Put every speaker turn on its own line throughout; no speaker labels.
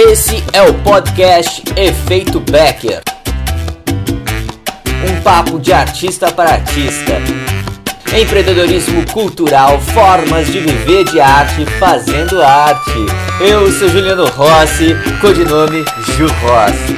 Esse é o podcast Efeito Becker. Um papo de artista para artista. Empreendedorismo cultural, formas de viver de arte fazendo arte. Eu sou Juliano Rossi, codinome Ju Rossi.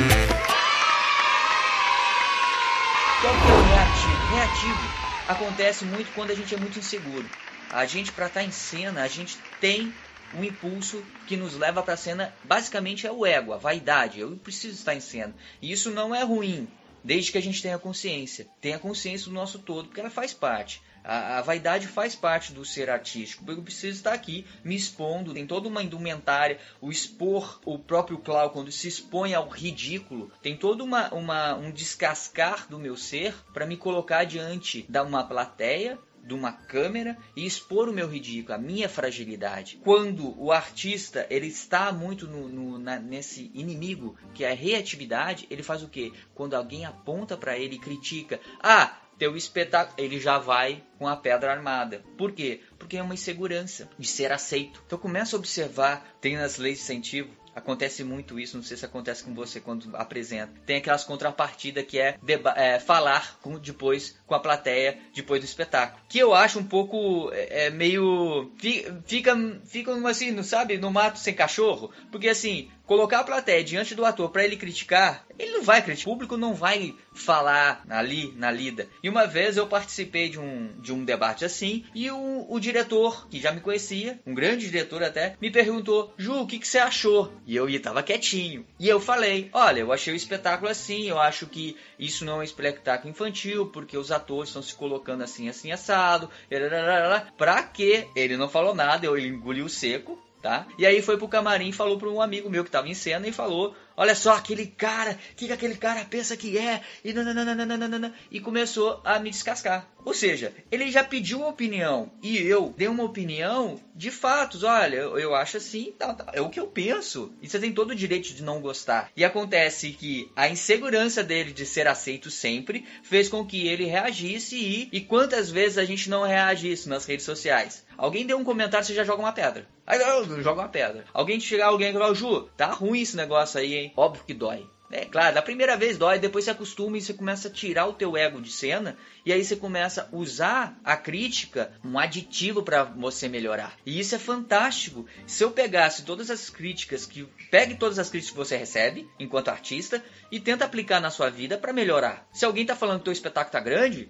Qual que é reativo? Reativo acontece muito quando a gente é muito inseguro. A gente, para estar em cena, a gente tem um impulso que nos leva para a cena, basicamente é o ego, a vaidade. Eu preciso estar em cena. E isso não é ruim, desde que a gente tenha consciência. Tenha consciência do nosso todo, porque ela faz parte. A, a, vaidade faz parte do ser artístico. Eu preciso estar aqui me expondo. Tem toda uma indumentária. O expor o próprio Clau, quando se expõe ao ridículo, tem todo uma, uma, um descascar do meu ser para me colocar diante de uma plateia de uma câmera e expor o meu ridículo, a minha fragilidade. Quando o artista ele está muito no, no, na, nesse inimigo que é a reatividade, ele faz o quê? Quando alguém aponta para ele e critica, ah, teu espetáculo, ele já vai com a pedra armada. Por quê? Porque é uma insegurança de ser aceito. Então começa a observar, tem nas leis de incentivo, Acontece muito isso, não sei se acontece com você quando apresenta. Tem aquelas contrapartidas que é, é, falar com, depois com a plateia, depois do espetáculo. Que eu acho um pouco é, é meio. Fica, fica assim, não sabe, no mato sem cachorro. Porque assim, colocar a plateia diante do ator para ele criticar, ele não vai criticar. O público não vai falar ali na lida. E uma vez eu participei de um, de um debate assim e o, o diretor, que já me conhecia, um grande diretor até, me perguntou: Ju, o que, que você achou? E eu estava quietinho. E eu falei: Olha, eu achei o espetáculo assim, eu acho que isso não é um espetáculo infantil, porque os atores estão se colocando assim, assim, assado. Pra quê? Ele não falou nada, eu engoli o seco tá? E aí foi pro camarim falou para um amigo meu que estava em cena e falou: Olha só, aquele cara, o que, que aquele cara pensa que é? E, e começou a me descascar. Ou seja, ele já pediu uma opinião e eu dei uma opinião de fatos. Olha, eu, eu acho assim, tá, tá, é o que eu penso. E você tem todo o direito de não gostar. E acontece que a insegurança dele de ser aceito sempre fez com que ele reagisse e, e quantas vezes a gente não reagisse nas redes sociais? Alguém deu um comentário, você já joga uma pedra. Aí eu jogo uma pedra. Alguém chegar, alguém e falar, Ju, tá ruim esse negócio aí, hein? Óbvio que dói. É claro, da primeira vez dói, depois você acostuma e você começa a tirar o teu ego de cena e aí você começa a usar a crítica um aditivo para você melhorar. E isso é fantástico. Se eu pegasse todas as críticas que pegue todas as críticas que você recebe enquanto artista e tenta aplicar na sua vida para melhorar. Se alguém tá falando que teu espetáculo tá grande,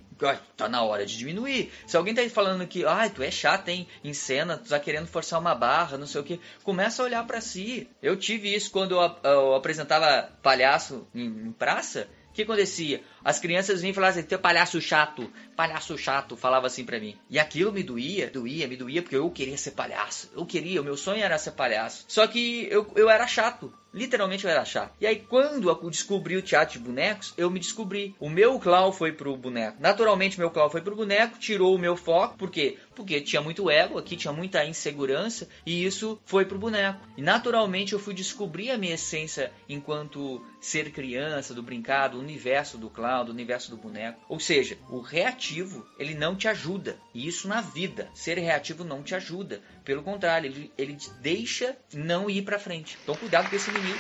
tá na hora de diminuir. Se alguém tá falando que, ai, tu é chato, hein, em cena, tu tá querendo forçar uma barra, não sei o que, começa a olhar para si. Eu tive isso quando eu, eu apresentava palhaço em, em praça. O que acontecia? As crianças vinham e falavam assim, teu palhaço chato, palhaço chato, falava assim pra mim. E aquilo me doía, doía, me doía, porque eu queria ser palhaço. Eu queria, o meu sonho era ser palhaço. Só que eu, eu era chato. Literalmente eu era chato. E aí, quando eu descobri o teatro de bonecos, eu me descobri. O meu clown foi pro boneco. Naturalmente, meu clown foi pro boneco, tirou o meu foco. Por quê? Porque tinha muito ego, aqui tinha muita insegurança, e isso foi pro boneco. E naturalmente eu fui descobrir a minha essência enquanto ser criança, do brincado, o universo do clown do universo do boneco. Ou seja, o reativo, ele não te ajuda. E isso na vida. Ser reativo não te ajuda. Pelo contrário, ele, ele te deixa não ir para frente. Então cuidado com esse inimigo.